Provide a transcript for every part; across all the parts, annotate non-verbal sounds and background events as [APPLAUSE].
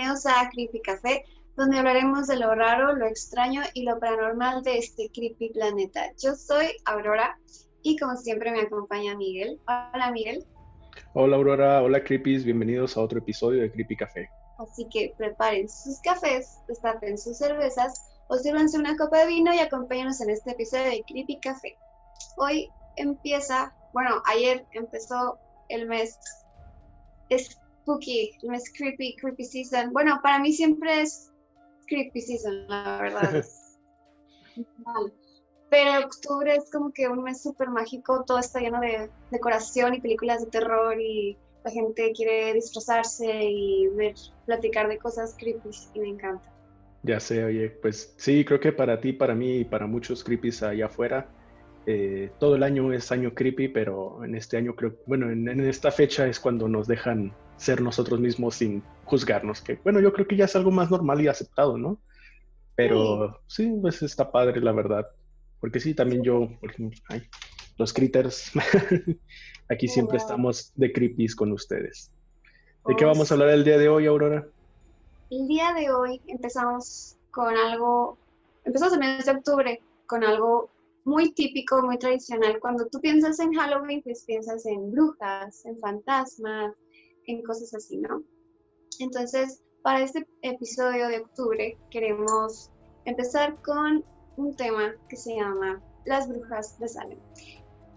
bienvenidos a Creepy Café, donde hablaremos de lo raro, lo extraño y lo paranormal de este creepy planeta. Yo soy Aurora y como siempre me acompaña Miguel. Hola Miguel. Hola Aurora, hola Creepies, bienvenidos a otro episodio de Creepy Café. Así que preparen sus cafés, destapen sus cervezas o sírvanse una copa de vino y acompáñenos en este episodio de Creepy Café. Hoy empieza, bueno, ayer empezó el mes spooky, mes creepy, creepy season. Bueno, para mí siempre es creepy season, la verdad. [LAUGHS] Pero octubre es como que un mes súper mágico, todo está lleno de decoración y películas de terror y la gente quiere disfrazarse y ver, platicar de cosas creepy y me encanta. Ya sé, oye, pues sí, creo que para ti, para mí y para muchos creepies allá afuera, eh, todo el año es año creepy, pero en este año creo, bueno, en, esta fecha es cuando nos dejan ser nosotros mismos sin juzgarnos, que bueno, yo creo que ya es algo más normal y aceptado, ¿no? Pero sí, pues está padre, la verdad. Porque sí, también yo, por ejemplo, ay, los critters, [LAUGHS] aquí oh, siempre estamos de creepies con ustedes. ¿De qué oh, vamos a hablar el día de hoy, Aurora? El día de hoy empezamos con algo, empezamos el mes de octubre con algo muy típico, muy tradicional. Cuando tú piensas en Halloween, pues piensas en brujas, en fantasmas, en cosas así, ¿no? Entonces, para este episodio de octubre queremos empezar con un tema que se llama Las brujas de Salem.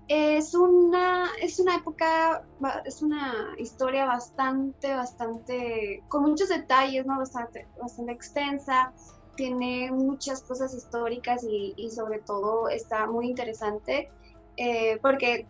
Es una, es una época, es una historia bastante, bastante, con muchos detalles, ¿no? Bastante, bastante extensa tiene muchas cosas históricas y, sobre todo está muy interesante eh, porque,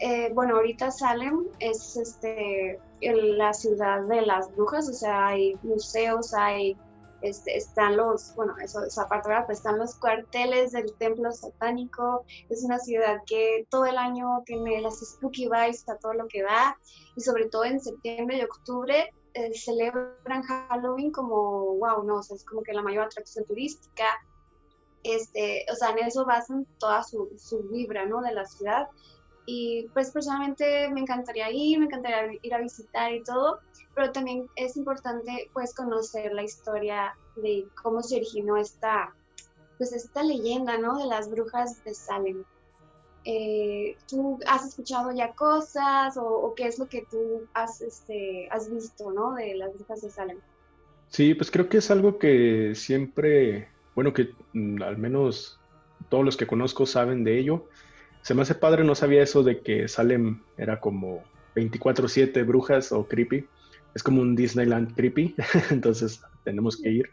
eh, bueno, ahorita Salem es este, la ciudad de las brujas, o sea, hay museos, hay, este, están los, bueno, eso, esa parte, pues están los cuarteles del templo satánico, es una ciudad que todo el año tiene las spooky vibes a todo lo que da, y sobre todo en septiembre y octubre eh, celebran Halloween como, wow, no, o sea, es como que la mayor atracción turística. Este, o sea, en eso basan toda su, su vibra, ¿no? De la ciudad. Y pues personalmente me encantaría ir, me encantaría ir a visitar y todo, pero también es importante pues conocer la historia de cómo se originó esta, pues esta leyenda, ¿no? De las brujas de Salem. Eh, ¿tú has escuchado ya cosas o, qué es lo que tú has, este, has visto, ¿no? De las brujas de Salem. Sí, pues creo que es algo que siempre, bueno, que mm, al menos todos los que conozco saben de ello. Se me hace padre, no sabía eso de que Salem era como 24/7 brujas o creepy. Es como un Disneyland creepy, [LAUGHS] entonces tenemos que ir.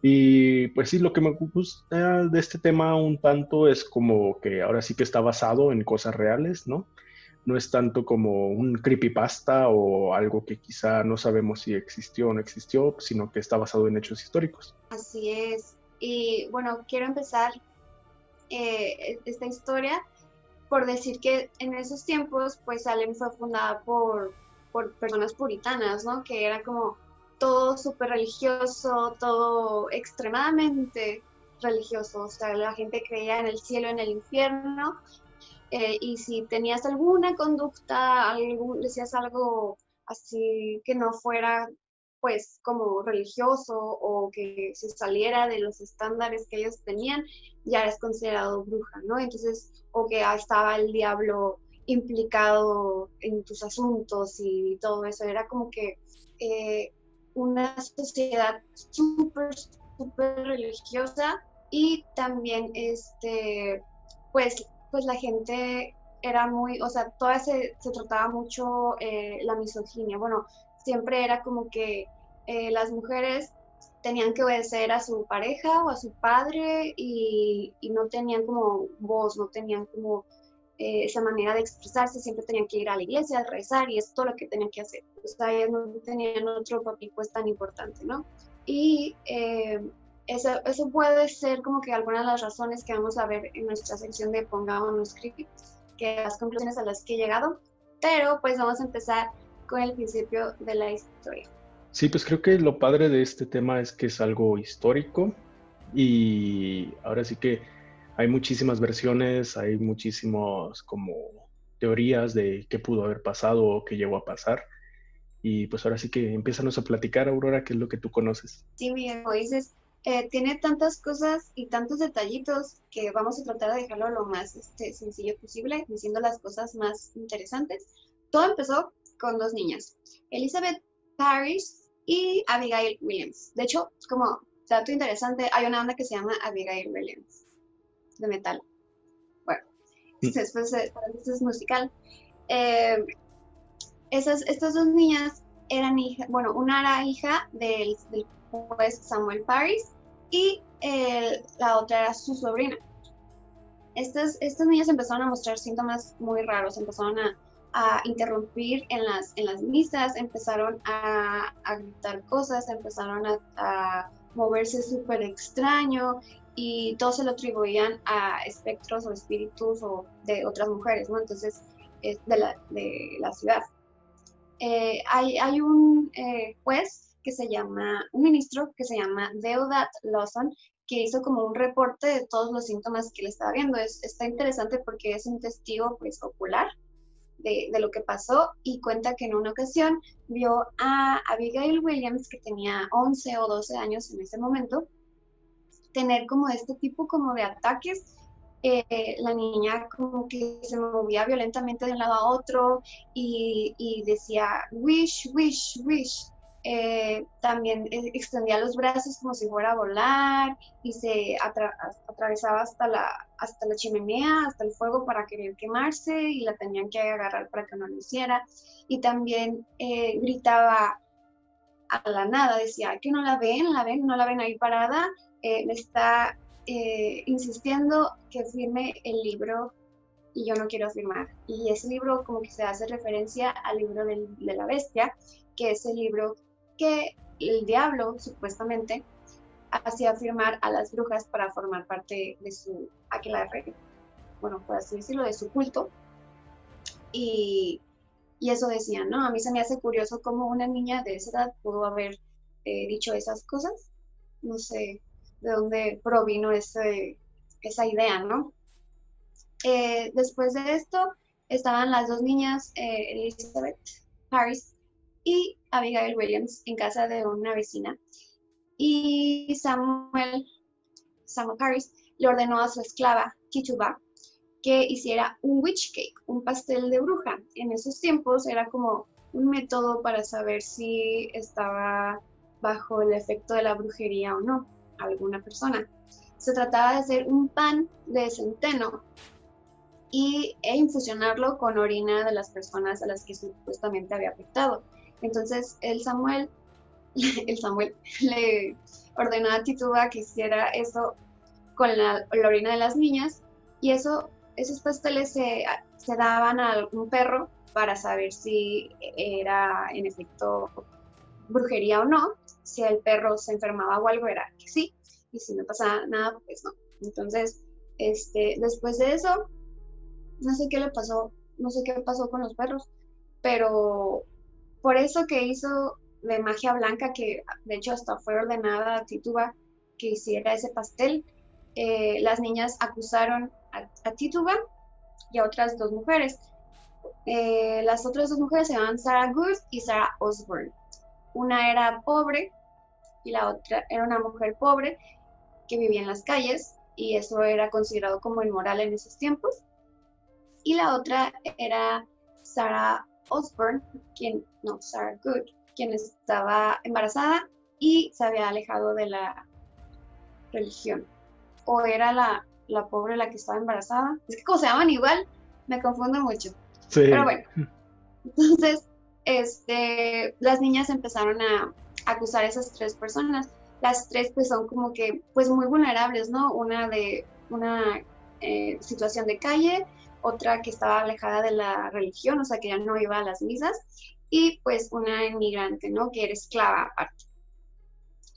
Y pues sí, lo que me gusta de este tema un tanto es como que ahora sí que está basado en cosas reales, ¿no? No es tanto como un creepypasta o algo que quizá no sabemos si existió o no existió, sino que está basado en hechos históricos. Así es. Y bueno, quiero empezar eh, esta historia por decir que en esos tiempos, pues Salem fue fundada por, por personas puritanas, ¿no? Que era como todo súper religioso, todo extremadamente religioso. O sea, la gente creía en el cielo, en el infierno. Eh, y si tenías alguna conducta, algún, decías algo así que no fuera pues como religioso o que se saliera de los estándares que ellos tenían, ya eres considerado bruja, ¿no? Entonces, o que estaba el diablo implicado en tus asuntos y todo eso, era como que eh, una sociedad súper, súper religiosa y también, este, pues, pues la gente era muy, o sea, toda se, se trataba mucho eh, la misoginia. Bueno, siempre era como que eh, las mujeres tenían que obedecer a su pareja o a su padre y, no tenían como voz, no tenían como eh, esa manera de expresarse, siempre tenían que ir a la iglesia a rezar y es todo lo que tenían que hacer. O sea, ellos no tenían otro papel pues tan importante, ¿no? Y eh, eso, eso, puede ser como que algunas de las razones que vamos a ver en nuestra sección de Pongámonos Críticos, que las conclusiones a las que he llegado, pero pues vamos a empezar con el principio de la historia. Sí, pues creo que lo padre de este tema es que es algo histórico y ahora sí que hay muchísimas versiones, hay muchísimas como teorías de qué pudo haber pasado o qué llegó a pasar. Y pues ahora sí que empiezanos a platicar, Aurora, qué es lo que tú conoces. Sí, Miguel, como dices, eh, tiene tantas cosas y tantos detallitos que vamos a tratar de dejarlo lo más este, sencillo posible, diciendo las cosas más interesantes. Todo empezó con dos niñas, Elizabeth Parrish y Abigail Williams. De hecho, como dato interesante, hay una banda que se llama Abigail Williams, de metal. Bueno, mm. después es musical. Eh, esas, estas dos niñas eran hija, bueno, una era hija del, del juez Samuel Paris y la otra era su sobrina. Estas, estas niñas empezaron a mostrar síntomas muy raros, empezaron a, interrumpir en las, en las misas, empezaron a, gritar cosas, empezaron a, moverse súper extraño y todos se lo atribuían a espectros o espíritus o de otras mujeres, ¿no? Entonces, es de la, de la ciudad. Eh, hay, hay, un eh, juez que se llama, un ministro que se llama Deodat Lawson, que hizo como un reporte de todos los síntomas que le estaba viendo. Es, está interesante porque es un testigo pues ocular de, lo que pasó y cuenta que en una ocasión vio a Abigail Williams, que tenía 11 o 12 años en ese momento, tener como este tipo como de ataques eh, la niña como que se movía violentamente de un lado a otro y, decía wish, wish, wish. Eh, también e, extendía los brazos como si fuera a volar y se atravesaba hasta la, hasta la chimenea, hasta el fuego para querer quemarse y la tenían que agarrar para que no lo hiciera. Y también eh, gritaba a la nada, decía que no la ven, la ven, no la ven ahí parada, me está eh, insistiendo que firme el libro y yo no quiero firmar. Y ese libro como que se hace referencia al libro de la bestia, que es el libro que el diablo supuestamente hacía firmar a las brujas para formar parte de su aquelarre, bueno, por así decirlo, de su culto. Y, y, eso decía, ¿no? A mí se me hace curioso cómo una niña de esa edad pudo haber eh, dicho esas cosas. No sé, de dónde provino esa idea, ¿no? Eh, después de esto estaban las dos niñas, eh, Elizabeth Harris y Abigail Williams, en casa de una vecina. Y Samuel, Samuel Harris le ordenó a su esclava, Tituba, que hiciera un witch cake, un pastel de bruja. En esos tiempos era como un método para saber si estaba bajo el efecto de la brujería o no alguna persona. Se trataba de hacer un pan de centeno y, e infusionarlo con orina de las personas a las que supuestamente había afectado. Entonces el Samuel, [LAUGHS] el Samuel le ordenó a Tituba que hiciera eso con la, orina de las niñas y eso, esos pasteles se, daban a algún perro para saber si era en efecto brujería o no. Si el perro se enfermaba o algo, era que sí. Y si no pasaba nada, pues no. Entonces, este, después de eso, no sé qué le pasó, no sé qué pasó con los perros, pero por eso que hizo de magia blanca, que de hecho hasta fue ordenada a Tituba que hiciera ese pastel, eh, las niñas acusaron a, Tituba y a otras dos mujeres. Eh, las otras dos mujeres se llamaban Sarah Good y Sarah Osborne. Una era pobre y la otra era una mujer pobre que vivía en las calles y eso era considerado como inmoral en esos tiempos. Y la otra era Sarah Osborne, quien, no, Sarah Good, quien estaba embarazada y se había alejado de la religión. O era la, la pobre la que estaba embarazada. Es que como se llaman igual, me confundo mucho. Pero bueno, entonces este, las niñas empezaron a acusar a esas tres personas. Las tres pues son como que pues muy vulnerables, ¿no? Una de una eh, situación de calle, otra que estaba alejada de la religión, o sea que ya no iba a las misas, y pues una inmigrante, ¿no? Que era esclava aparte.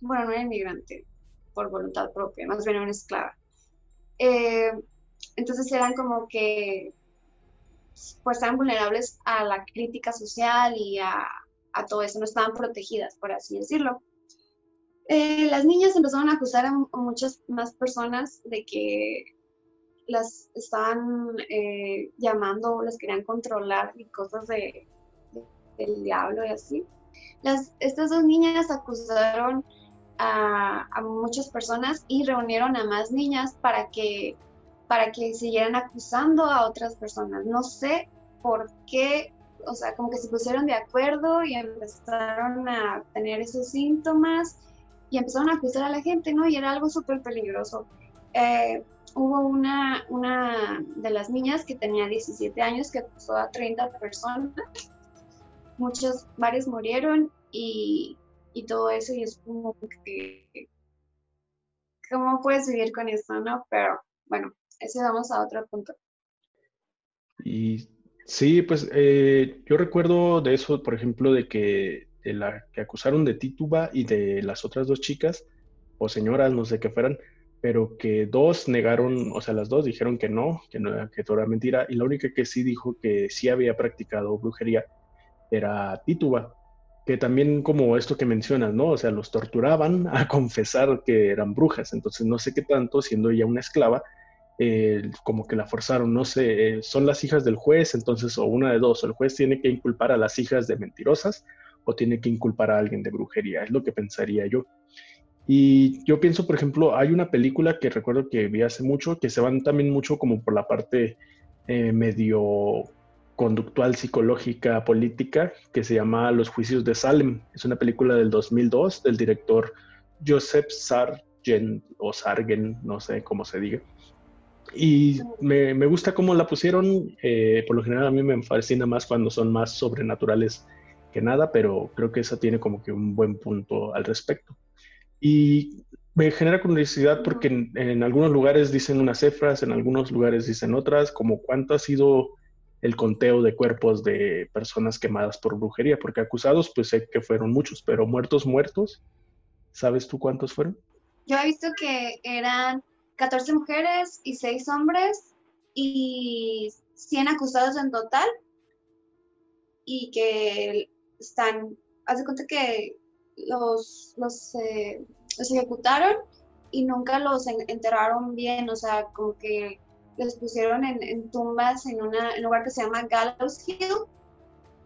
Bueno, no era inmigrante por voluntad propia, más bien era una esclava. Eh, entonces eran como que pues estaban vulnerables a la crítica social y a, todo eso, no estaban protegidas, por así decirlo. Eh, las niñas empezaron a acusar a, muchas más personas de que las estaban eh, llamando, las querían controlar y cosas de, del diablo y así. Estas dos niñas acusaron a, a, muchas personas y reunieron a más niñas para que, para que siguieran acusando a otras personas. No sé por qué, o sea, como que se pusieron de acuerdo y empezaron a tener esos síntomas y empezaron a acusar a la gente, ¿no? Y era algo súper peligroso. Eh, hubo una, una de las niñas que tenía 17 años que acusó a 30 personas. Muchos, varios murieron y, y todo eso y es como que, ¿cómo puedes vivir con esto, no? Pero bueno, ese vamos a otro punto. Y sí, pues eh, yo recuerdo de eso, por ejemplo, de que de la que acusaron de Tituba y de las otras dos chicas o señoras, no sé qué fueran, pero que dos negaron, o sea, las dos dijeron que no, que, no, que todo era mentira, y la única que sí dijo que sí había practicado brujería era Tituba, que también como esto que mencionas, ¿no? O sea, los torturaban a [LAUGHS] confesar que eran brujas, entonces no sé qué tanto, siendo ella una esclava, eh, como que la forzaron, no sé, eh, son las hijas del juez, entonces o una de dos, o el juez tiene que inculpar a las hijas de mentirosas o tiene que inculpar a alguien de brujería, es lo que pensaría yo. Y yo pienso, por ejemplo, hay una película que recuerdo que vi hace mucho, que se van también mucho como por la parte eh, medio conductual, psicológica, política, que se llama Los Juicios de Salem. Es una película del 2002 del director Joseph Sargent o Sargen, no sé cómo se diga. Y me, me gusta cómo la pusieron. Eh, por lo general a mí me fascina más cuando son más sobrenaturales que nada, pero creo que esa tiene como que un buen punto al respecto. Y me genera curiosidad porque en, algunos lugares dicen unas cifras, en algunos lugares dicen otras, como cuánto ha sido el conteo de cuerpos de personas quemadas por brujería, porque acusados pues sé que fueron muchos, pero muertos, muertos, ¿sabes tú cuántos fueron? Yo he visto que eran 14 mujeres y 6 hombres y 100 acusados en total y que están, haz de cuenta que los, los, eh, los ejecutaron y nunca los enterraron bien, o sea, como que los pusieron en, tumbas en, una, un lugar que se llama Gallows Hill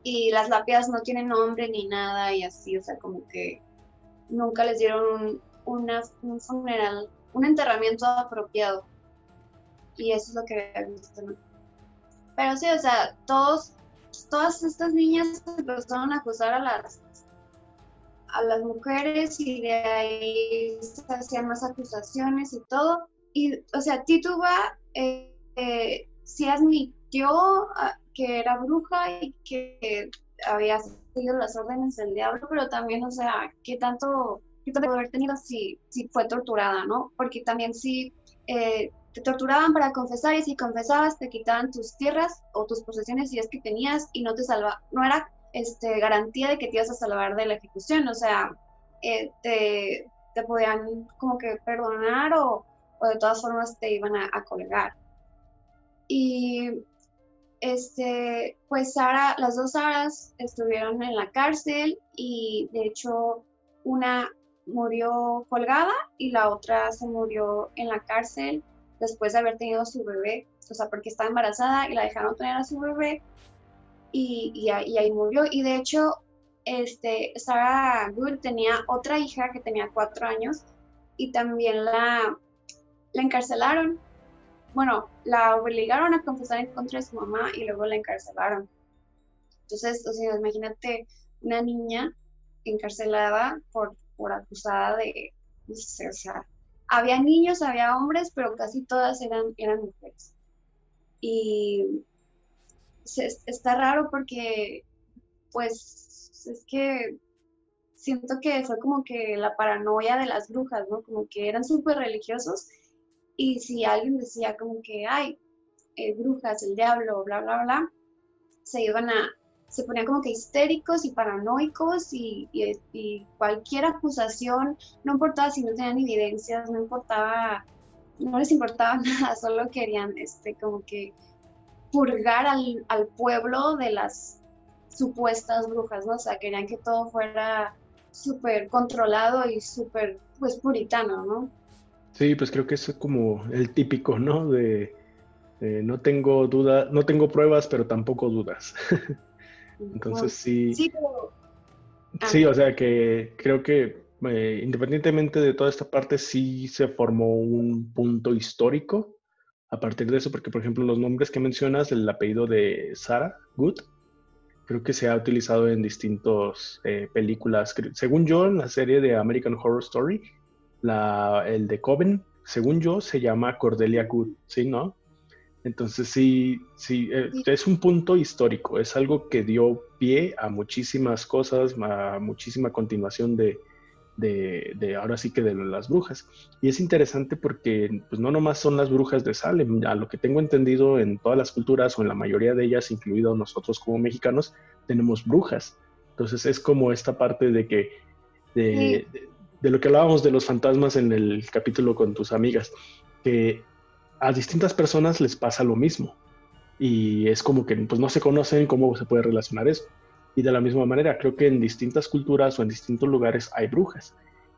y las lápidas no tienen nombre ni nada y así, o sea, como que nunca les dieron un, un funeral, un enterramiento apropiado. Y eso es lo que había visto. Pero sí, o sea, todos, todas estas niñas empezaron a acusar a las a las mujeres y de ahí se hacían más acusaciones y todo. Y, o sea, Tituba eh, eh, sí admitió ah, que era bruja y que había seguido las órdenes del diablo, pero también, o sea, ¿qué tanto, qué tanto haber tenido si, si fue torturada, no? Porque también sí eh, te torturaban para confesar y si confesabas te quitaban tus tierras o tus posesiones si es que tenías y no te salva, no era este, garantía de que te ibas a salvar de la ejecución, o sea, eh, te, te, podían como que perdonar o, o, de todas formas te iban a, colgar. Y este, pues Sara, las dos Saras estuvieron en la cárcel y de hecho una murió colgada y la otra se murió en la cárcel después de haber tenido su bebé, o sea, porque estaba embarazada y la dejaron tener a su bebé y, ahí murió. Y de hecho, este, Sarah Good tenía otra hija que tenía cuatro años y también la, la encarcelaron. Bueno, la obligaron a confesar en contra de su mamá y luego la encarcelaron. Entonces, o sea, imagínate una niña encarcelada por, por acusada de, no sé, o sea, había niños, había hombres, pero casi todas eran, eran mujeres. Y está raro porque, pues, es que siento que fue como que la paranoia de las brujas, ¿no? Como que eran súper religiosos y si alguien decía como que, ay, eh, brujas, el diablo, bla, bla, bla, se iban a, se ponían como que histéricos y paranoicos y, y, cualquier acusación, no importaba si no tenían evidencias, no importaba, no les importaba [LAUGHS] nada, solo querían, este, como que purgar al, al pueblo de las supuestas brujas, ¿no? O sea, querían que todo fuera súper controlado y súper, pues, puritano, ¿no? Sí, pues creo que eso es como el típico, ¿no? De, no tengo duda, no tengo pruebas, pero tampoco dudas. [LAUGHS] Entonces sí. Sí, pero Sí, o sea que creo que eh, independientemente de toda esta parte, sí se formó un punto histórico a partir de eso, porque por ejemplo los nombres que mencionas, el apellido de Sarah Good, creo que se ha utilizado en distintas eh, películas. Según yo, en la serie de American Horror Story, la, el de Coven, según yo, se llama Cordelia Good, ¿sí, no? Entonces sí, sí, eh, es un punto histórico, es algo que dio pie a muchísimas cosas, a muchísima continuación de, de, ahora sí que de las brujas. Y es interesante porque pues no nomás son las brujas de Salem, a lo que tengo entendido en todas las culturas o en la mayoría de ellas, incluidos nosotros como mexicanos, tenemos brujas. Entonces es como esta parte de que, de, de lo que hablábamos de los fantasmas en el capítulo con tus amigas, que a distintas personas les pasa lo mismo. Y es como que pues, no se conocen cómo se puede relacionar eso. Y de la misma manera, creo que en distintas culturas o en distintos lugares hay brujas.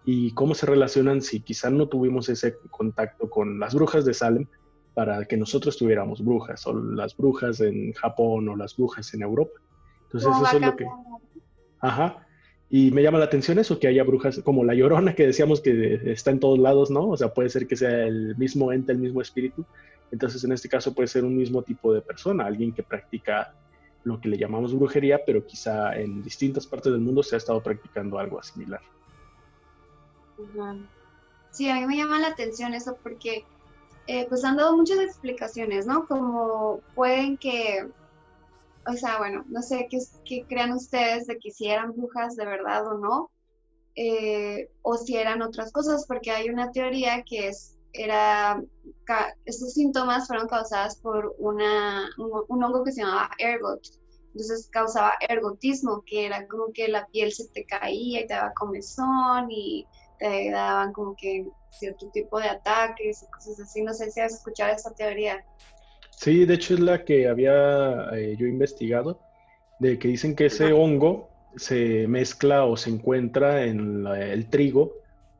Y cómo se relacionan si quizá no tuvimos ese contacto con las brujas de Salem para que nosotros tuviéramos brujas, o las brujas en Japón o las brujas en Europa. Entonces eso es lo que... Ajá. Y me llama la atención eso, que haya brujas como la llorona que decíamos que está en todos lados, ¿no? O sea, puede ser que sea el mismo ente, el mismo espíritu. Entonces, en este caso puede ser un mismo tipo de persona, alguien que practica lo que le llamamos brujería, pero quizá en distintas partes del mundo se ha estado practicando algo similar. Sí, a mí me llama la atención eso porque eh, pues han dado muchas explicaciones, ¿no? Como pueden que o sea, bueno, no sé qué, crean ustedes de que si eran brujas de verdad o no, eh, o si eran otras cosas, porque hay una teoría que es, era, estos síntomas fueron causados por una, un, hongo que se llamaba ergot, entonces causaba ergotismo, que era como que la piel se te caía y te daba comezón y te daban como que cierto tipo de ataques y cosas así, no sé si has escuchado esa teoría. Sí, de hecho es la que había eh, yo investigado, de que dicen que ese hongo se mezcla o se encuentra en el trigo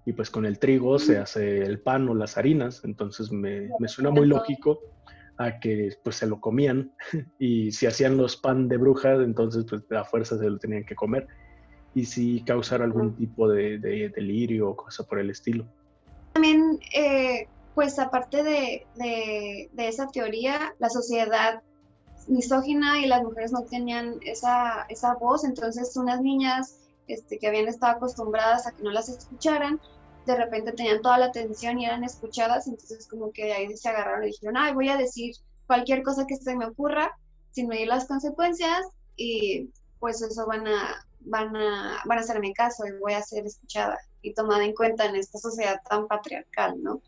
y pues con el trigo se hace el pan o las harinas, entonces me, suena muy lógico a que pues se lo comían. [LAUGHS] Y si hacían los pan de brujas, entonces pues a fuerza se lo tenían que comer. Y si causar algún tipo de, delirio o cosa por el estilo. También eh, pues aparte de, esa teoría, la sociedad misógina y las mujeres no tenían esa, voz, entonces unas niñas este, que habían estado acostumbradas a que no las escucharan, de repente tenían toda la atención y eran escuchadas, entonces como que de ahí se agarraron y dijeron, ay, voy a decir cualquier cosa que se me ocurra sin medir las consecuencias y pues eso van a, van a, van a hacerme caso y voy a ser escuchada y tomada en cuenta en esta sociedad tan patriarcal, ¿no?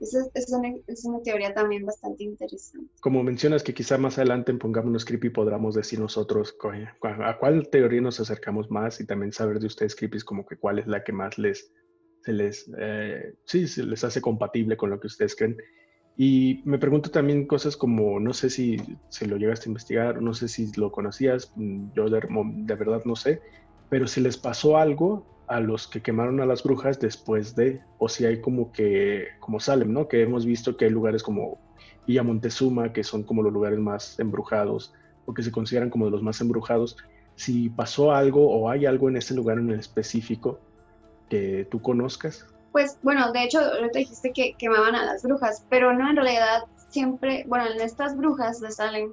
Esa es, una, teoría también bastante interesante. Como mencionas que quizá más adelante en Pongámonos Creepy podamos decir nosotros a cuál teoría nos acercamos más y también saber de ustedes Creepy como que cuál es la que más les, se les, eh, sí, se les hace compatible con lo que ustedes creen. Y me pregunto también cosas como, no sé si, se lo llegaste a investigar, no sé si lo conocías, mm, yo de, verdad no sé, pero si les pasó algo a los que quemaron a las brujas después de, o si hay como que, como Salem, ¿no? Que hemos visto que hay lugares como Villa Montezuma, que son como los lugares más embrujados, o que se consideran como de los más embrujados. Si pasó algo o hay algo en ese lugar en específico que tú conozcas. Pues bueno, de hecho, ahorita dijiste que quemaban a las brujas, pero no, en realidad siempre, bueno, en estas brujas de Salem,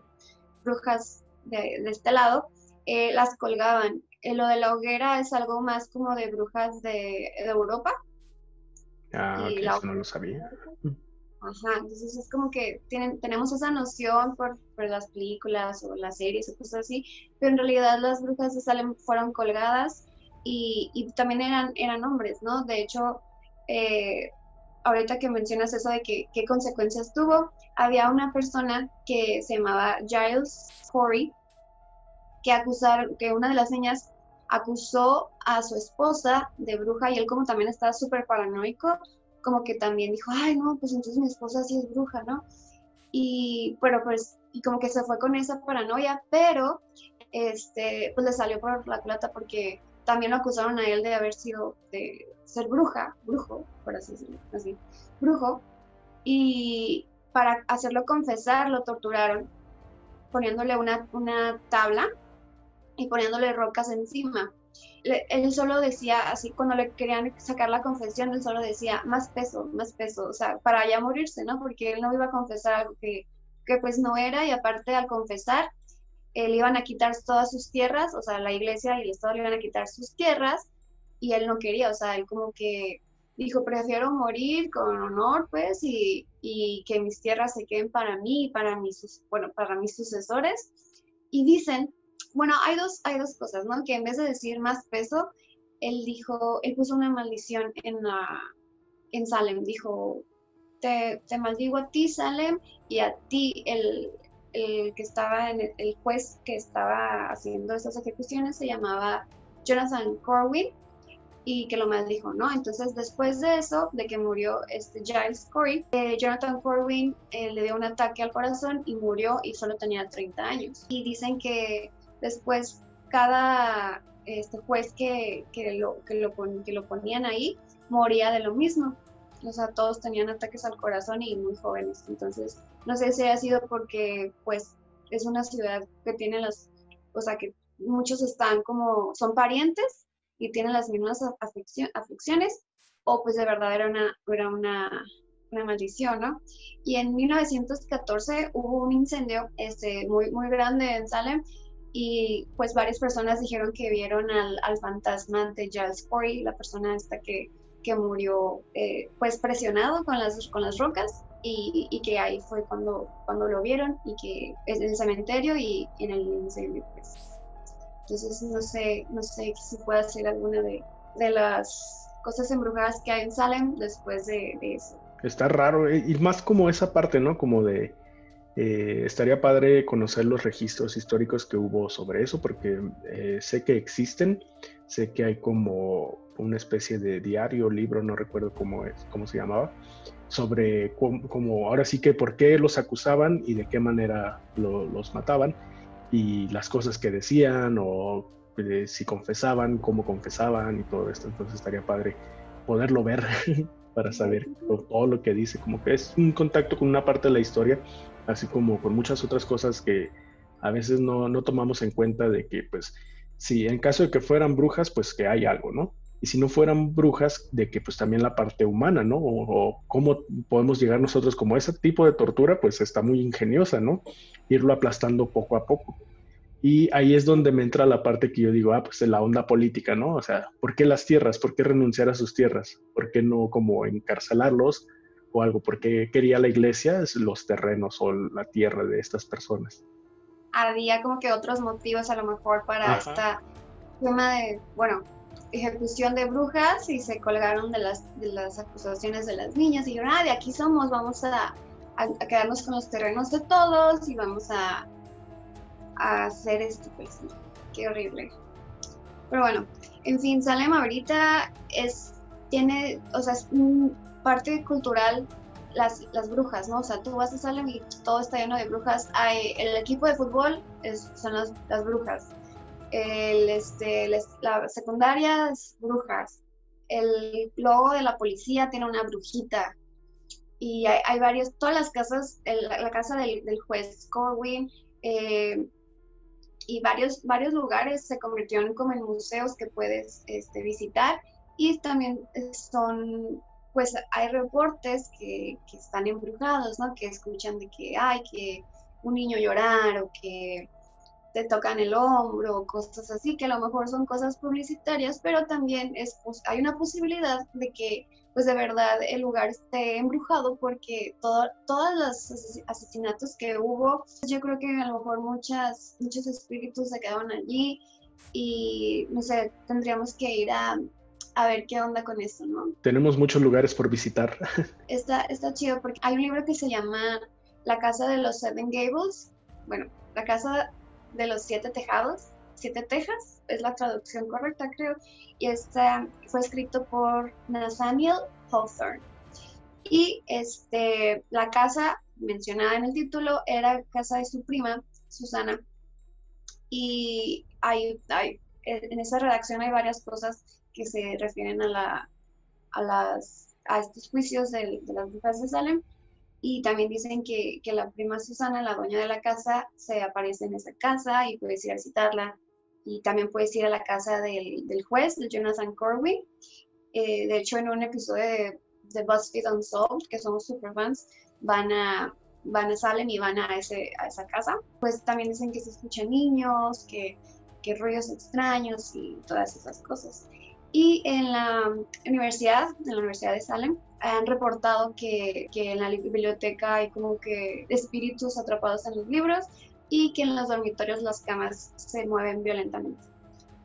brujas de, de este lado, eh, las colgaban eh, lo de la hoguera es algo más como de brujas de, Europa. Ah, eso no lo sabía. Ajá, entonces es como que tienen, tenemos esa noción por, las películas o las series o cosas así, pero en realidad las brujas de Salem fueron colgadas y, también eran, eran hombres, ¿no? De hecho, eh, ahorita que mencionas eso de qué consecuencias tuvo, había una persona que se llamaba Giles Corey, que acusaron, que una de las niñas acusó a su esposa de bruja y él como también estaba súper paranoico, como que también dijo, ay no, pues entonces mi esposa sí es bruja, ¿no? Y, pero pues, y como que se fue con esa paranoia, pero, este, pues le salió por la plata porque también lo acusaron a él de haber sido, de ser bruja, brujo, por así decirlo, así, brujo, y para hacerlo confesar lo torturaron poniéndole una, una tabla y poniéndole rocas encima. él solo decía, así cuando le querían sacar la confesión, él solo decía, más peso, más peso, o sea, para ya morirse, ¿no? Porque él no iba a confesar algo que, que pues no era y aparte al confesar, le iban a quitar todas sus tierras, o sea, la iglesia y el Estado le iban a quitar sus tierras y él no quería, o sea, él como que dijo, prefiero morir con honor, pues, y, y que mis tierras se queden para mí y para mis, bueno, para mis sucesores. Y dicen bueno, hay dos, hay dos cosas, ¿no? Que en vez de decir más peso, él dijo, él puso una maldición en, la, en Salem, dijo, te, te, maldigo a ti, Salem, y a ti, el, el que estaba el, juez que estaba haciendo esas ejecuciones se llamaba Jonathan Corwin y que lo maldijo, ¿no? Entonces, después de eso, de que murió este Giles Corey, eh, Jonathan Corwin eh, le dio un ataque al corazón y murió y solo tenía 30 años. Y dicen que Después, cada este juez que, lo, que, lo, que lo ponían ahí moría de lo mismo. O sea, todos tenían ataques al corazón y muy jóvenes. Entonces, no sé si ha sido porque, pues, es una ciudad que tiene las, o sea, que muchos están como, son parientes y tienen las mismas aflicciones, o pues de verdad era una, era una, una maldición, ¿no? Y en 1914 hubo un incendio este, muy, muy grande en Salem y pues varias personas dijeron que vieron al, al fantasma de Giles Corey, la persona esta que, que murió eh, pues presionado con las, con las rocas y, y, que ahí fue cuando, cuando lo vieron y que es en el cementerio y en el incendio pues. Entonces no sé, no sé si puede ser alguna de, de las cosas embrujadas que hay en Salem después de, de eso. Está raro, eh, y más como esa parte, ¿no? Como de eh, estaría padre conocer los registros históricos que hubo sobre eso, porque eh, sé que existen, sé que hay como una especie de diario, libro, no recuerdo cómo, es, cómo se llamaba, sobre cómo, ahora sí que por qué los acusaban y de qué manera los mataban, y las cosas que decían, o eh, si confesaban, cómo confesaban y todo esto. Entonces estaría padre poderlo ver [LAUGHS] para saber todo lo que dice, como que es un contacto con una parte de la historia así como con muchas otras cosas que a veces no, no tomamos en cuenta de que, pues, si en caso de que fueran brujas, pues que hay algo, ¿no? Y si no fueran brujas, de que pues también la parte humana, ¿no? O, cómo podemos llegar nosotros como ese tipo de tortura, pues está muy ingeniosa, ¿no? Irlo aplastando poco a poco. Y ahí es donde me entra la parte que yo digo, ah, pues la onda política, ¿no? O sea, ¿por qué las tierras? ¿Por qué renunciar a sus tierras? ¿Por qué no como encarcelarlos? o algo, porque quería la iglesia los terrenos o la tierra de estas personas. Había como que otros motivos a lo mejor para esta tema de, bueno, ejecución de brujas y se colgaron de las, de las acusaciones de las niñas y dijeron, ah, de aquí somos, vamos a, quedarnos con los terrenos de todos y vamos a, hacer esto, pues, qué horrible. Pero bueno, en fin, Salem ahorita es, tiene, o sea, es parte cultural las, las brujas, ¿no? O sea, tú vas a Salem y todo está lleno de brujas. Hay, el equipo de fútbol es, son las, las brujas. El, este, la secundaria es brujas. El logo de la policía tiene una brujita. Y hay, hay varios, todas las casas, la, casa del, del, juez Corwin eh, y varios, varios lugares se convirtieron como en museos que puedes este, visitar. Y también son pues hay reportes que, que, están embrujados, ¿no? Que escuchan de que hay que un niño llorar o que te tocan el hombro cosas así, que a lo mejor son cosas publicitarias, pero también es, pues, hay una posibilidad de que pues de verdad el lugar esté embrujado porque todo, todos los asesinatos que hubo, yo creo que a lo mejor muchas, muchos espíritus se quedaron allí y no sé, tendríamos que ir a a ver qué onda con esto, ¿no? Tenemos muchos lugares por visitar. [LAUGHS] Está, está chido porque hay un libro que se llama La Casa de los Seven Gables, bueno, La Casa de los Siete Tejados, Siete Tejas, es la traducción correcta creo, y este fue escrito por Nathaniel Hawthorne. Y este, la casa mencionada en el título era casa de su prima, Susana, y hay, hay, en esa redacción hay varias cosas que se refieren a, la, a, las, a estos juicios de, de las brujas de Salem. Y también dicen que, que, la prima Susana, la dueña de la casa, se aparece en esa casa y puedes ir a citarla. y también puedes ir a la casa del, del juez, de Jonathan Corwin. Eh, de hecho, en un episodio de, de BuzzFeed Unsolved, que somos super fans, van a, van a Salem y van a, ese, a esa casa. Pues también dicen que se escuchan niños, que, que ruidos extraños y todas esas cosas. Y en la universidad, en la Universidad de Salem, han reportado que, que, en la biblioteca hay como que espíritus atrapados en los libros y que en los dormitorios las camas se mueven violentamente.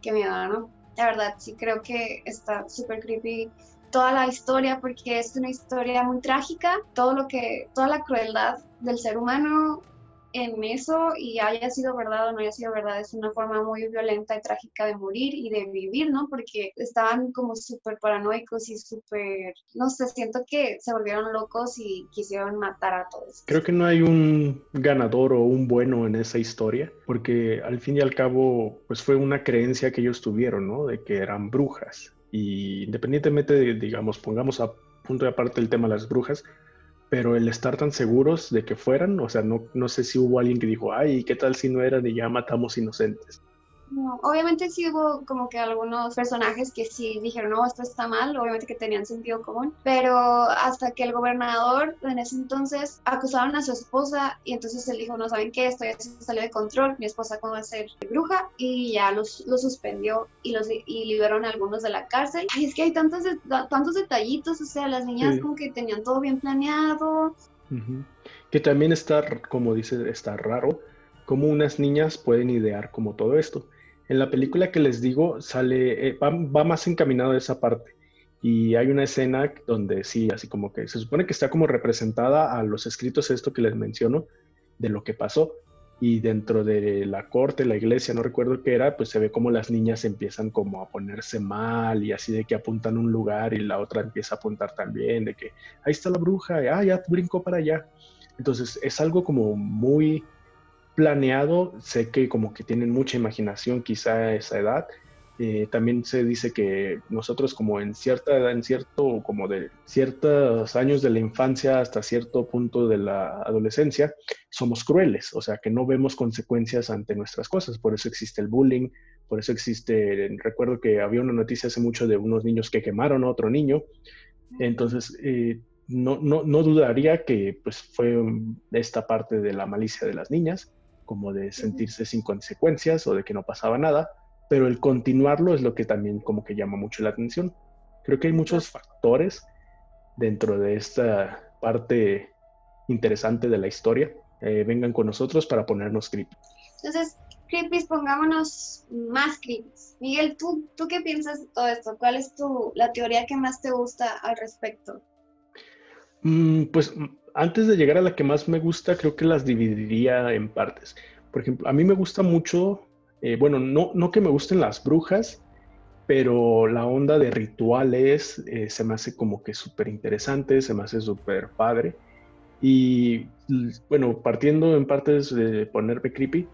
Qué miedo, ¿no? La verdad, sí creo que está súper creepy toda la historia porque es una historia muy trágica, todo lo que, toda la crueldad del ser humano en eso y haya sido verdad o no haya sido verdad, es una forma muy violenta y trágica de morir y de vivir, ¿no? Porque estaban como súper paranoicos y súper, no sé, siento que se volvieron locos y quisieron matar a todos. Creo que no hay un ganador o un bueno en esa historia, porque al fin y al cabo, pues fue una creencia que ellos tuvieron, ¿no? De que eran brujas. Y independientemente de, digamos, pongamos a punto de aparte el tema de las brujas, pero el estar tan seguros de que fueran, o sea, no, no sé si hubo alguien que dijo, ay, ¿qué tal si no eran y ya matamos inocentes? Obviamente sí hubo como que algunos personajes que sí dijeron, no, esto está mal, obviamente que tenían sentido común, pero hasta que el gobernador en ese entonces acusaron a su esposa y entonces él dijo, no saben qué, esto ya se salió de control, mi esposa como a ser bruja y ya los, los suspendió y los y liberaron a algunos de la cárcel. Es que hay tantos, tantos detallitos, o sea, las niñas como que tenían todo bien planeado. Que también está, como dice, está raro, cómo unas niñas pueden idear como todo esto. En la película que les digo, sale, eh, va, más encaminado a esa parte. Y hay una escena donde sí, así como que se supone que está como representada a los escritos esto que les menciono, de lo que pasó. Y dentro de la corte, la iglesia, no recuerdo qué era, pues se ve como las niñas empiezan como a ponerse mal y así de que apuntan un lugar y la otra empieza a apuntar también, de que ahí está la bruja, ah, ya brincó para allá. Entonces es algo como muy planeado, sé que como que tienen mucha imaginación quizá a esa edad. Eh, también se dice que nosotros como en cierta edad, en cierto, como de ciertos años de la infancia hasta cierto punto de la adolescencia, somos crueles, o sea que no vemos consecuencias ante nuestras cosas, por eso existe el bullying, por eso existe, recuerdo que había una noticia hace mucho de unos niños que quemaron a otro niño, entonces eh, no, no, no dudaría que pues fue esta parte de la malicia de las niñas, como de sentirse sin consecuencias o de que no pasaba nada, pero el continuarlo es lo que también como que llama mucho la atención. Creo que hay muchos factores dentro de esta parte interesante de la historia. Eh, vengan con nosotros para ponernos creepy. Entonces, creepy, pongámonos más creepy. Miguel, ¿tú, ¿tú qué piensas de todo esto? ¿Cuál es tu, la teoría que más te gusta al respecto? Mm, pues antes de llegar a la que más me gusta, creo que las dividiría en partes. Por ejemplo, a mí me gusta mucho, eh, bueno, no, no que me gusten las brujas, pero la onda de rituales eh, se me hace como que súper interesante, se me hace súper padre. Y bueno, partiendo en partes de ponerme creepy,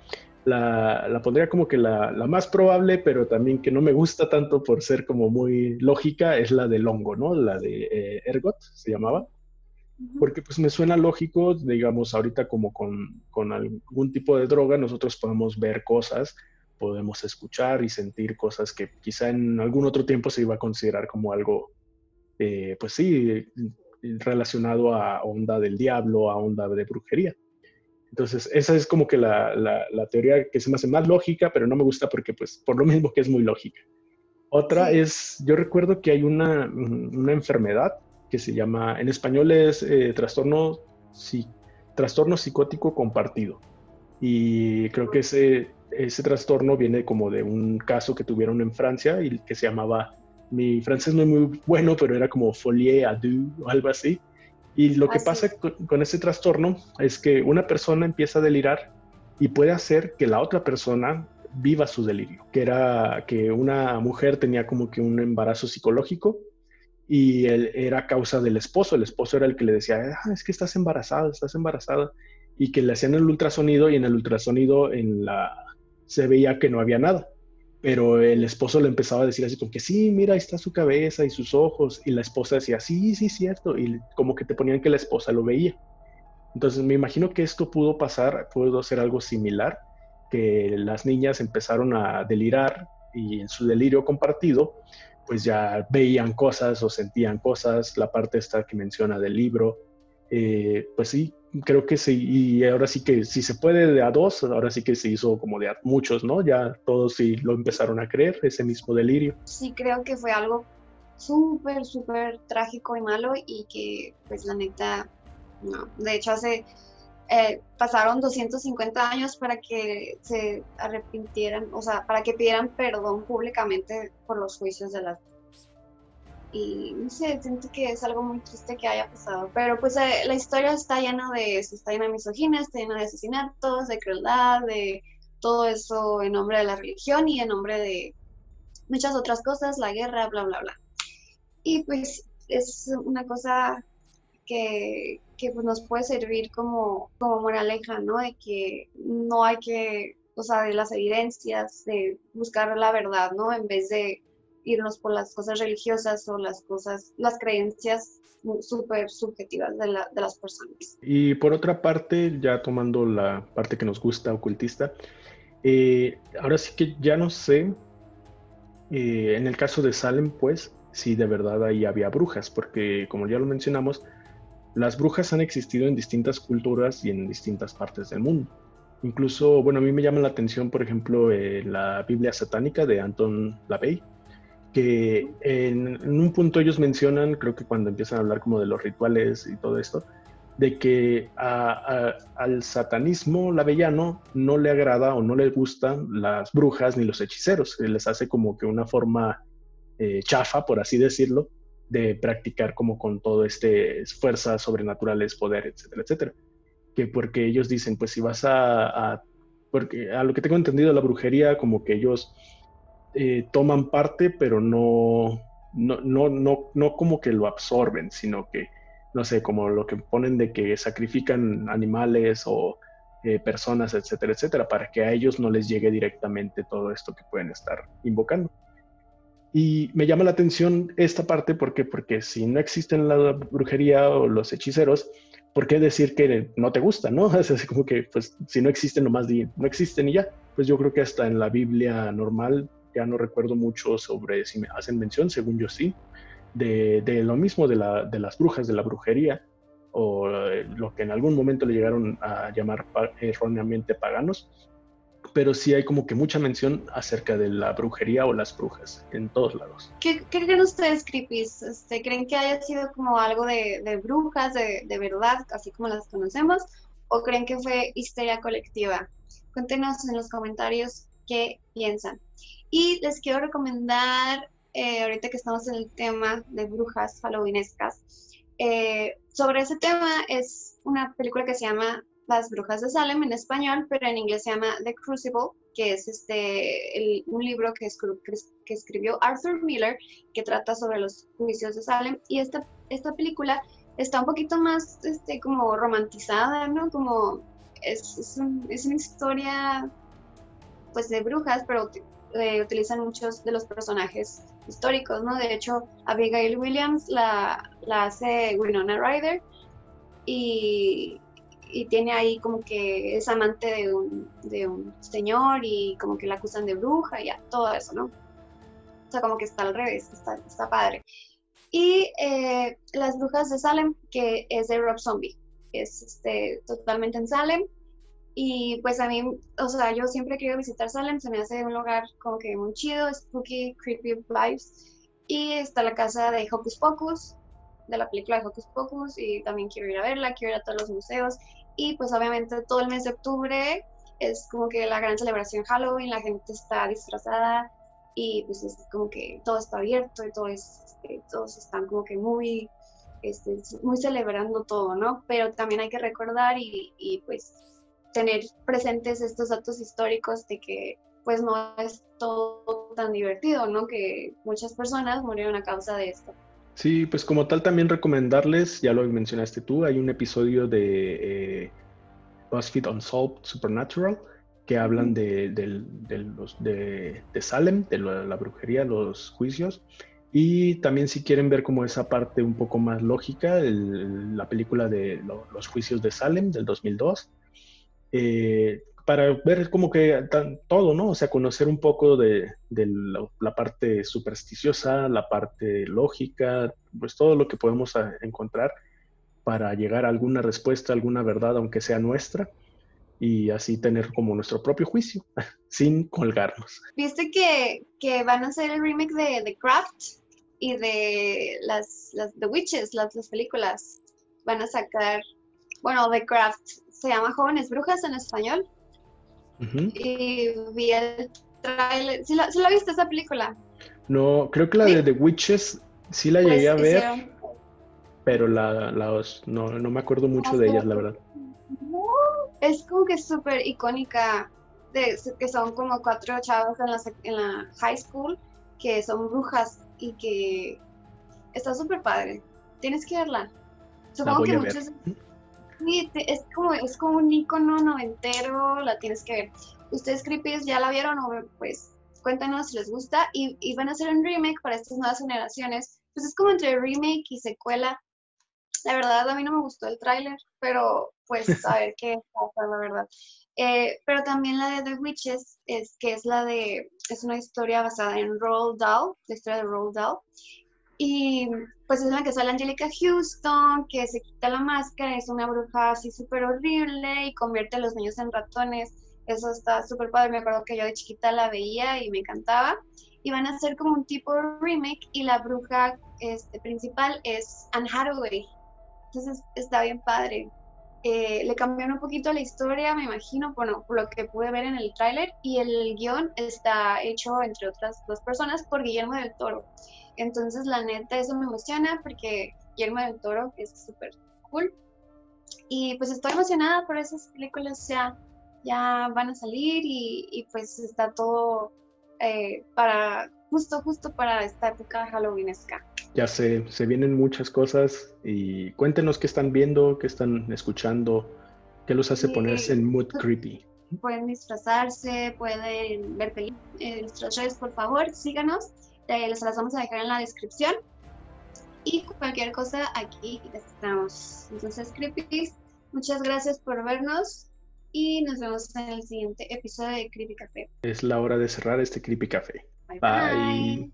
la, la pondría como que la, la, más probable, pero también que no me gusta tanto por ser como muy lógica, es la del hongo, ¿no? La de eh, Ergot, se llamaba porque pues me suena lógico, digamos, ahorita como con, con, algún tipo de droga nosotros podemos ver cosas, podemos escuchar y sentir cosas que quizá en algún otro tiempo se iba a considerar como algo, eh, pues sí, relacionado a onda del diablo, a onda de brujería. Entonces, esa es como que la, la, la, teoría que se me hace más lógica, pero no me gusta porque, pues, por lo mismo que es muy lógica. Otra es, yo recuerdo que hay una, una enfermedad que se llama, en español es eh, trastorno, sí, trastorno psicótico compartido. Y creo que ese, ese trastorno viene como de un caso que tuvieron en Francia y que se llamaba, mi francés no es muy bueno, pero era como folie à deux o algo así. Y lo que pasa con, con, ese trastorno es que una persona empieza a delirar y puede hacer que la otra persona viva su delirio, que era que una mujer tenía como que un embarazo psicológico y él era causa del esposo. El esposo era el que le decía, ah, es que estás embarazada, estás embarazada. Y que le hacían el ultrasonido y en el ultrasonido en la... se veía que no había nada. Pero el esposo le empezaba a decir así como que sí, mira, ahí está su cabeza y sus ojos. Y la esposa decía, sí, sí, cierto. Y como que te ponían que la esposa lo veía. Entonces me imagino que esto pudo pasar, pudo ser algo similar. que las niñas empezaron a delirar y en su delirio compartido, pues ya veían cosas o sentían cosas, la parte esta que menciona del libro, eh, pues sí, creo que sí, y ahora sí que si se puede de a dos, ahora sí que se hizo como de a muchos, ¿no? Ya todos sí lo empezaron a creer, ese mismo delirio. Sí, creo que fue algo súper, súper trágico y malo y que pues la neta, no, de hecho hace, eh, pasaron 250 años para que se arrepintieran, o sea, para que pidieran perdón públicamente por los juicios de las y no sé, siento que es algo muy triste que haya pasado, pero pues eh, la historia está llena de eso, está llena de misoginia, está llena de asesinatos, de crueldad, de todo eso en nombre de la religión y en nombre de muchas otras cosas, la guerra, bla, bla, bla. Y pues es una cosa que, que pues, nos puede servir como, como moraleja, ¿no? De que no hay que, o sea, de las evidencias, de buscar la verdad, ¿no? En vez de irnos por las cosas religiosas o las cosas, las creencias súper subjetivas de, de, las personas. Y por otra parte, ya tomando la parte que nos gusta, ocultista, eh, ahora sí que ya no sé, eh, en el caso de Salem, pues, si de verdad ahí había brujas, porque como ya lo mencionamos, las brujas han existido en distintas culturas y en distintas partes del mundo. Incluso, bueno, a mí me llama la atención, por ejemplo, eh, la Biblia satánica de Anton LaVey, que en, un punto ellos mencionan, creo que cuando empiezan a hablar como de los rituales y todo esto, de que al satanismo lavellano no le agrada o no le gustan las brujas ni los hechiceros, les hace como que una forma eh, chafa, por así decirlo, de practicar como con todo este fuerzas sobrenaturales, poder, etcétera, etcétera. Que porque ellos dicen, pues si vas a, a porque a lo que tengo entendido la brujería, como que ellos eh, toman parte, pero no, no, no, no, no como que lo absorben, sino que, no sé, como lo que ponen de que sacrifican animales o eh, personas, etcétera, etcétera, para que a ellos no les llegue directamente todo esto que pueden estar invocando. Y me llama la atención esta parte porque, porque si no existen la brujería o los hechiceros, ¿por qué decir que no te gusta, no? [LAUGHS] Es así como que, pues, si no existen, nomás di, no existen y ya. Pues yo creo que hasta en la Biblia normal ya no recuerdo mucho sobre si me hacen mención, según yo sí, de, lo mismo de, la, de, las brujas, de la brujería, o eh, lo que en algún momento le llegaron a llamar erróneamente paganos, pero sí hay como que mucha mención acerca de la brujería o las brujas en todos lados. ¿Qué, creen ustedes, creepies? Este, ¿Creen que haya sido como algo de, brujas, de, de, verdad, así como las conocemos? ¿O creen que fue histeria colectiva? Cuéntenos en los comentarios qué piensan. Y les quiero recomendar, eh, ahorita que estamos en el tema de brujas halloweenescas, eh, sobre ese tema es una película que se llama Las Brujas de Salem en español, pero en inglés se llama The Crucible, que es este, un libro que, escribió Arthur Miller, que trata sobre los juicios de Salem. Y esta, esta película está un poquito más este, como romantizada, ¿no? Como es, es, es una historia pues de brujas, pero eh, utilizan muchos de los personajes históricos, ¿no? De hecho, Abigail Williams la, la hace Winona Ryder y, y, tiene ahí como que es amante de un, de un señor y como que la acusan de bruja y todo eso, ¿no? O sea, como que está al revés, está, está padre. Y eh, Las Brujas de Salem, que es de Rob Zombie, es este, totalmente en Salem y pues a mí, o sea, yo siempre he querido visitar Salem, se me hace un lugar como que muy chido, spooky, creepy vibes. Y está la casa de Hocus Pocus, de la película de Hocus Pocus, y también quiero ir a verla, quiero ir a todos los museos. Y pues obviamente todo el mes de octubre es como que la gran celebración Halloween, la gente está disfrazada y pues es como que todo está abierto y todo es, este, todos están como que muy, este, muy celebrando todo, ¿no? Pero también hay que recordar y, y pues tener presentes estos datos históricos de que pues no es todo tan divertido, ¿no? Que muchas personas murieron a causa de esto. Sí, pues como tal también recomendarles, ya lo mencionaste tú, hay un episodio de eh, BuzzFeed Unsolved Supernatural que hablan de, los, de, Salem, de la, brujería, los juicios. Y también si quieren ver como esa parte un poco más lógica, la película de los juicios de Salem del 2002 eh, para ver como que todo, ¿no? O sea, conocer un poco de, la, parte supersticiosa, la parte lógica, pues todo lo que podemos encontrar para llegar a alguna respuesta, alguna verdad, aunque sea nuestra, y así tener como nuestro propio juicio, [LAUGHS] sin colgarnos. ¿Viste que, que van a hacer el remake de The Craft y de las, The Witches, las películas? Van a sacar, bueno, The Craft se llama Jóvenes Brujas en español y vi el trailer. ¿Sí la, viste esa película? No, creo que la de The Witches sí la llegué pues a ver, pero la, no, no, me acuerdo mucho de ellas, la verdad. Es como que súper icónica, de, que son como cuatro chavos en la, en la high school que son brujas y que está súper padre. Tienes que verla. Supongo que muchos... Sí, es como, es como un icono noventero, la tienes que ver. ¿Ustedes, Creepies, ya la vieron o pues cuéntanos si les gusta? Y, y, van a hacer un remake para estas nuevas generaciones. Pues es como entre remake y secuela. La verdad, a mí no me gustó el tráiler, pero pues a ver qué pasa, la verdad. Eh, pero también la de The Witches, es, que es la de, es una historia basada en Roald Dahl, la historia de Roald Dahl. Y pues es la que sale Angelica Houston, que se quita la máscara, es una bruja así súper horrible y convierte a los niños en ratones. Eso está súper padre, me acuerdo que yo de chiquita la veía y me encantaba. Y van a hacer como un tipo remake y la bruja este, principal es Anne Hathaway. Entonces está bien padre. Eh, le cambiaron un poquito la historia, me imagino, bueno, por lo que pude ver en el tráiler, y el guion está hecho, entre otras dos personas, por Guillermo del Toro. Entonces, la neta, eso me emociona porque Guillermo del Toro es súper cool. Y pues estoy emocionada por esas películas, ya, ya van a salir y, pues está todo eh, para, justo, justo para esta época halloweenesca. Ya sé, se vienen muchas cosas y cuéntenos qué están viendo, qué están escuchando, qué los hace ponerse en mood pues, creepy. Pueden disfrazarse, pueden ver películas en nuestras redes, por favor, síganos les las vamos a dejar en la descripción. Y cualquier cosa aquí estamos. Entonces, Creepy, muchas gracias por vernos y nos vemos en el siguiente episodio de Creepy Café. Es la hora de cerrar este Creepy Café. bye.